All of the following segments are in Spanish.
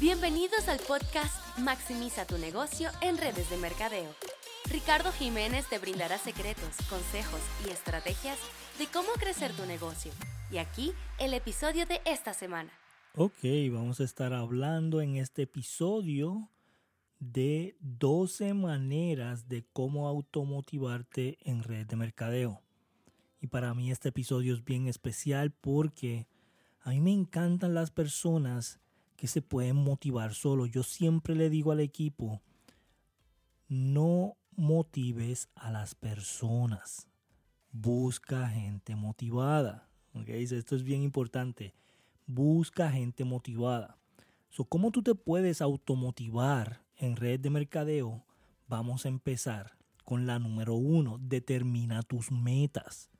Bienvenidos al podcast Maximiza tu negocio en redes de mercadeo. Ricardo Jiménez te brindará secretos, consejos y estrategias de cómo crecer tu negocio. Y aquí el episodio de esta semana. Ok, vamos a estar hablando en este episodio de 12 maneras de cómo automotivarte en red de mercadeo. Y para mí este episodio es bien especial porque a mí me encantan las personas que se pueden motivar solo. Yo siempre le digo al equipo, no motives a las personas. Busca gente motivada. ¿Okay? Esto es bien importante. Busca gente motivada. So, ¿Cómo tú te puedes automotivar en red de mercadeo? Vamos a empezar con la número uno. Determina tus metas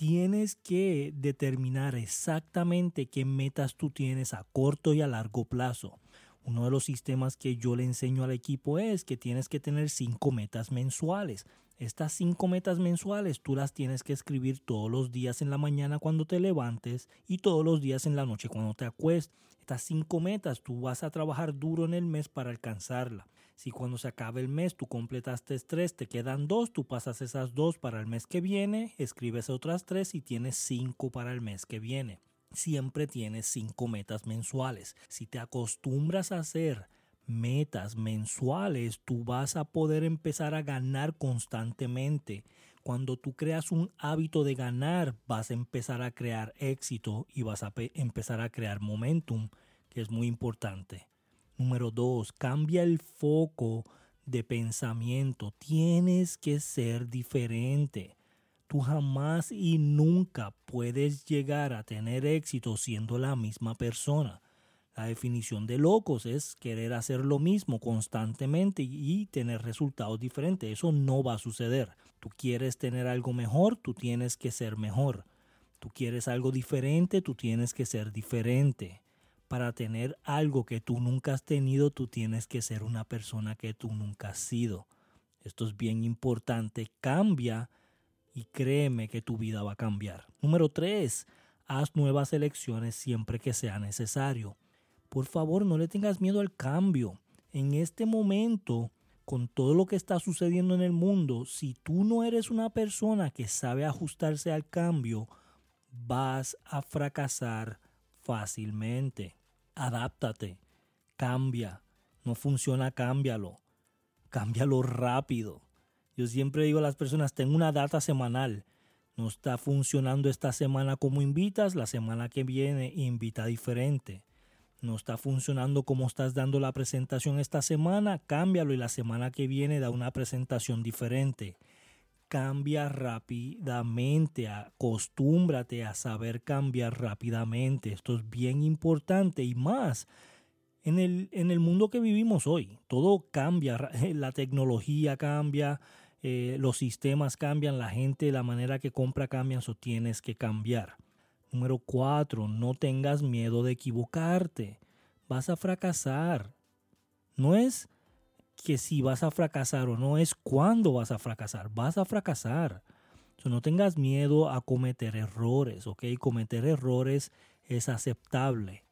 tienes que determinar exactamente qué metas tú tienes a corto y a largo plazo. Uno de los sistemas que yo le enseño al equipo es que tienes que tener cinco metas mensuales. Estas cinco metas mensuales tú las tienes que escribir todos los días en la mañana cuando te levantes y todos los días en la noche cuando te acuestes. Estas cinco metas tú vas a trabajar duro en el mes para alcanzarla. Si cuando se acabe el mes tú completaste tres, te quedan dos, tú pasas esas dos para el mes que viene, escribes otras tres y tienes cinco para el mes que viene. Siempre tienes cinco metas mensuales. Si te acostumbras a hacer metas mensuales, tú vas a poder empezar a ganar constantemente. Cuando tú creas un hábito de ganar, vas a empezar a crear éxito y vas a empezar a crear momentum, que es muy importante. Número dos, cambia el foco de pensamiento. Tienes que ser diferente. Tú jamás y nunca puedes llegar a tener éxito siendo la misma persona. La definición de locos es querer hacer lo mismo constantemente y tener resultados diferentes. Eso no va a suceder. Tú quieres tener algo mejor, tú tienes que ser mejor. Tú quieres algo diferente, tú tienes que ser diferente para tener algo que tú nunca has tenido, tú tienes que ser una persona que tú nunca has sido. Esto es bien importante. Cambia y créeme que tu vida va a cambiar. Número tres, haz nuevas elecciones siempre que sea necesario. Por favor, no le tengas miedo al cambio. En este momento, con todo lo que está sucediendo en el mundo, si tú no eres una persona que sabe ajustarse al cambio, vas a fracasar fácilmente adáptate, cambia. No funciona, cámbialo. Cámbialo rápido. Yo siempre digo a las personas, tengo una data semanal. No está funcionando esta semana como invitas, la semana que viene invita diferente. No está funcionando como estás dando la presentación esta semana, cámbialo y la semana que viene da una presentación diferente. Cambia rápidamente, acostúmbrate a saber cambiar rápidamente. Esto es bien importante y más en el, en el mundo que vivimos hoy. Todo cambia, la tecnología cambia, eh, los sistemas cambian, la gente, la manera que compra cambia, eso tienes que cambiar. Número cuatro, no tengas miedo de equivocarte. Vas a fracasar. No es que si vas a fracasar o no, es cuándo vas a fracasar. Vas a fracasar. no tengas miedo a cometer errores, ¿ok? Cometer errores es aceptable.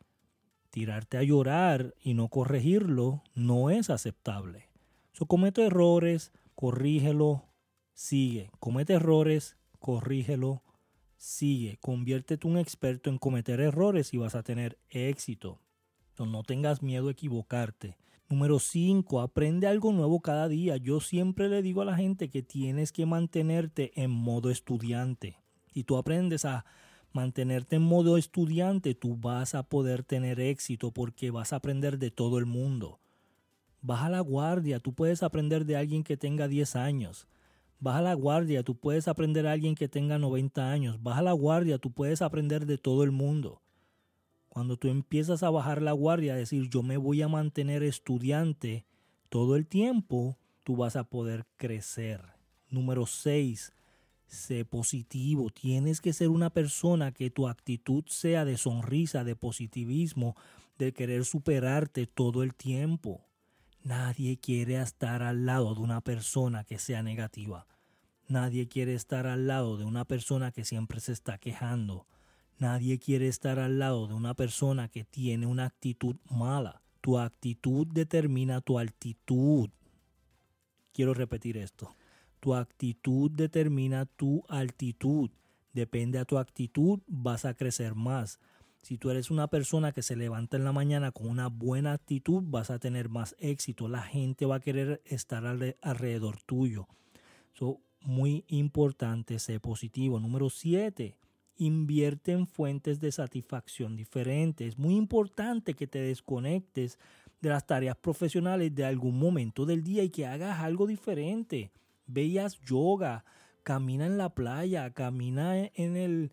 Tirarte a llorar y no corregirlo no es aceptable. So, comete errores, corrígelo, sigue. Comete errores, corrígelo, sigue. Conviértete un experto en cometer errores y vas a tener éxito. no tengas miedo a equivocarte. Número 5, aprende algo nuevo cada día. Yo siempre le digo a la gente que tienes que mantenerte en modo estudiante. Si tú aprendes a mantenerte en modo estudiante, tú vas a poder tener éxito porque vas a aprender de todo el mundo. Baja la guardia, tú puedes aprender de alguien que tenga 10 años. Baja la guardia, tú puedes aprender de alguien que tenga 90 años. Baja la guardia, tú puedes aprender de todo el mundo. Cuando tú empiezas a bajar la guardia, a decir yo me voy a mantener estudiante todo el tiempo, tú vas a poder crecer. Número 6. Sé positivo. Tienes que ser una persona que tu actitud sea de sonrisa, de positivismo, de querer superarte todo el tiempo. Nadie quiere estar al lado de una persona que sea negativa. Nadie quiere estar al lado de una persona que siempre se está quejando. Nadie quiere estar al lado de una persona que tiene una actitud mala. Tu actitud determina tu altitud. Quiero repetir esto. Tu actitud determina tu altitud. Depende de tu actitud, vas a crecer más. Si tú eres una persona que se levanta en la mañana con una buena actitud, vas a tener más éxito. La gente va a querer estar alrededor tuyo. So, muy importante ser positivo. Número 7. Invierte en fuentes de satisfacción diferentes. Es muy importante que te desconectes de las tareas profesionales de algún momento del día y que hagas algo diferente. Veas yoga, camina en la playa, camina en el,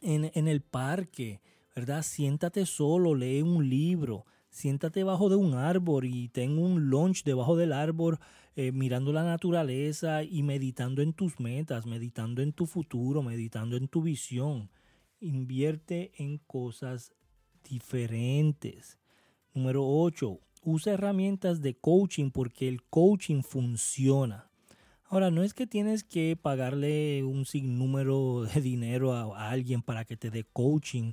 en, en el parque, ¿verdad? Siéntate solo, lee un libro, siéntate debajo de un árbol y ten un lunch debajo del árbol eh, mirando la naturaleza y meditando en tus metas, meditando en tu futuro, meditando en tu visión. Invierte en cosas diferentes. Número 8. Usa herramientas de coaching porque el coaching funciona. Ahora, no es que tienes que pagarle un sinnúmero de dinero a, alguien para que te dé coaching.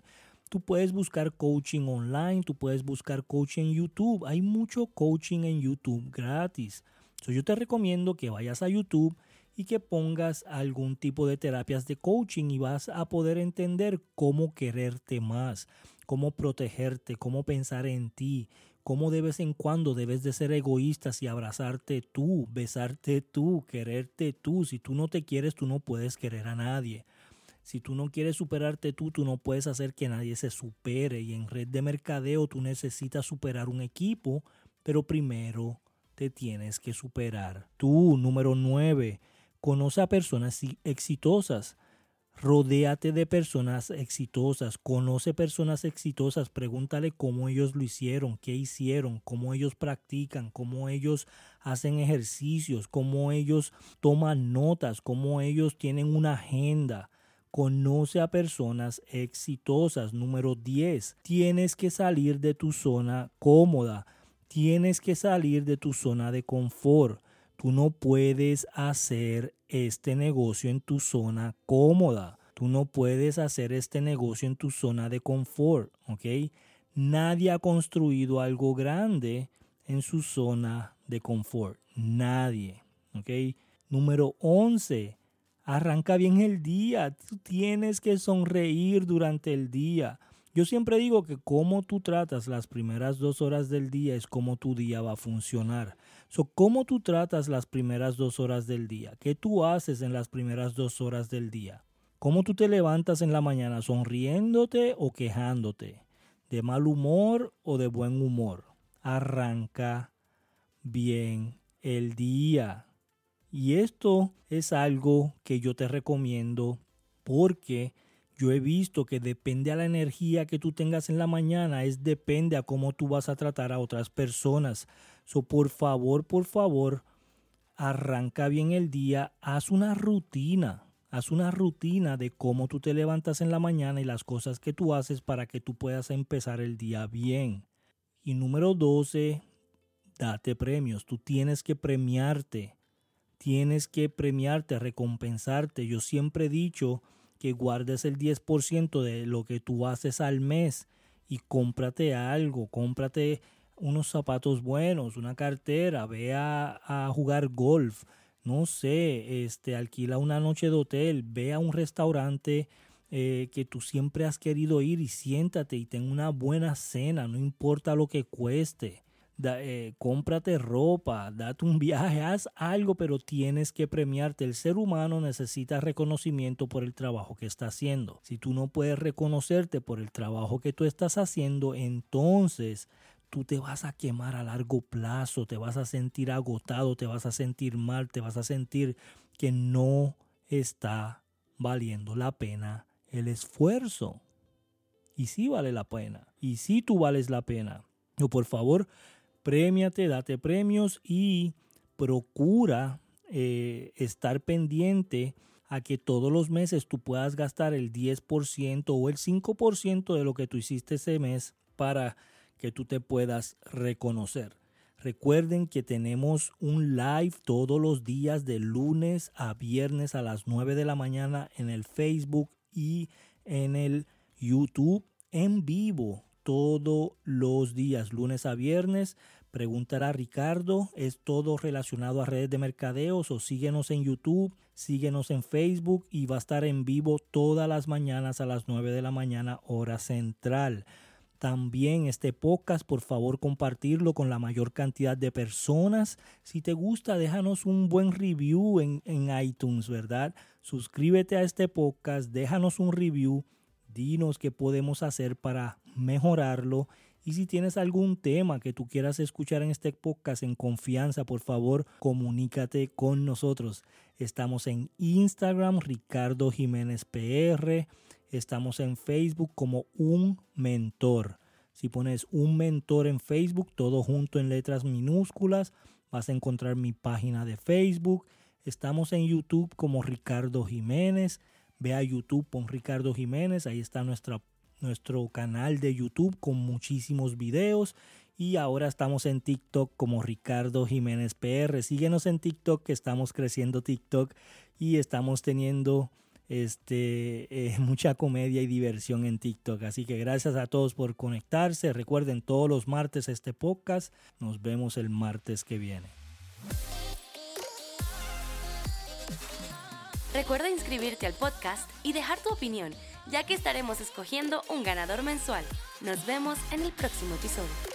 Tú puedes buscar coaching online, tú puedes buscar coaching en YouTube. Hay mucho coaching en YouTube gratis. yo te recomiendo que vayas a YouTube y que pongas algún tipo de terapias de coaching y vas a poder entender cómo quererte más, cómo protegerte, cómo pensar en ti, cómo de vez en cuando debes de ser egoístas y abrazarte tú, besarte tú, quererte tú. Si tú no te quieres, tú no puedes querer a nadie. Si tú no quieres superarte tú, tú no puedes hacer que nadie se supere. Y en red de mercadeo tú necesitas superar un equipo, pero primero te tienes que superar. Tú, número 9, conoce a personas exitosas. Rodéate de personas exitosas, conoce personas exitosas, pregúntale cómo ellos lo hicieron, qué hicieron, cómo ellos practican, cómo ellos hacen ejercicios, cómo ellos toman notas, cómo ellos tienen una agenda. Conoce a personas exitosas. Número 10. Tienes que salir de tu zona cómoda. Tienes que salir de tu zona de confort. Tú no puedes hacer este negocio en tu zona cómoda. Tú no puedes hacer este negocio en tu zona de confort, ¿ok? Nadie ha construido algo grande en su zona de confort. Nadie, ¿ok? Número 11. Arranca bien el día. Tú tienes que sonreír durante el día. Yo siempre digo que cómo tú tratas las primeras dos horas del día es cómo tu día va a funcionar. So, ¿Cómo tú tratas las primeras dos horas del día? ¿Qué tú haces en las primeras dos horas del día? ¿Cómo tú te levantas en la mañana? ¿Sonriéndote o quejándote? ¿De mal humor o de buen humor? Arranca bien el día. Y esto es algo que yo te recomiendo porque yo he visto que depende a la energía que tú tengas en la mañana, es depende a cómo tú vas a tratar a otras personas. So, por favor, por favor, arranca bien el día, haz una rutina, haz una rutina de cómo tú te levantas en la mañana y las cosas que tú haces para que tú puedas empezar el día bien. Y número 12, date premios, tú tienes que premiarte, tienes que premiarte, recompensarte. Yo siempre he dicho, que guardes el 10% de lo que tú haces al mes y cómprate algo, cómprate unos zapatos buenos, una cartera, ve a, jugar golf, no sé, este, alquila una noche de hotel, ve a un restaurante eh, que tú siempre has querido ir y siéntate y ten una buena cena, no importa lo que cueste eh, cómprate ropa, date un viaje, haz algo, pero tienes que premiarte. El ser humano necesita reconocimiento por el trabajo que está haciendo. Si tú no puedes reconocerte por el trabajo que tú estás haciendo, entonces tú te vas a quemar a largo plazo, te vas a sentir agotado, te vas a sentir mal, te vas a sentir que no está valiendo la pena el esfuerzo. Y sí vale la pena. Y sí tú vales la pena. O por favor, Premiate, date premios y procura eh, estar pendiente a que todos los meses tú puedas gastar el 10% o el 5% de lo que tú hiciste ese mes para que tú te puedas reconocer. Recuerden que tenemos un live todos los días de lunes a viernes a las 9 de la mañana en el Facebook y en el YouTube en vivo todos los días, lunes a viernes. Preguntará Ricardo, es todo relacionado a redes de mercadeos o síguenos en YouTube, síguenos en Facebook y va a estar en vivo todas las mañanas a las 9 de la mañana hora central. También este podcast, por favor, compartirlo con la mayor cantidad de personas. Si te gusta, déjanos un buen review en, en iTunes, ¿verdad? Suscríbete a este podcast, déjanos un review, dinos qué podemos hacer para mejorarlo. Y si tienes algún tema que tú quieras escuchar en este podcast en confianza, por favor, comunícate con nosotros. Estamos en Instagram, Ricardo Jiménez PR. Estamos en Facebook como un mentor. Si pones un mentor en Facebook, todo junto en letras minúsculas, vas a encontrar mi página de Facebook. Estamos en YouTube como Ricardo Jiménez. Ve a YouTube, con Ricardo Jiménez, ahí está nuestra, nuestro canal de YouTube con muchísimos videos. Y ahora estamos en TikTok como Ricardo Jiménez PR. Síguenos en TikTok, que estamos creciendo TikTok y estamos teniendo este, eh, mucha comedia y diversión en TikTok. Así que gracias a todos por conectarse. Recuerden todos los martes este podcast. Nos vemos el martes que viene. Recuerda inscribirte al podcast y dejar tu opinión, ya que estaremos escogiendo un ganador mensual. Nos vemos en el próximo episodio.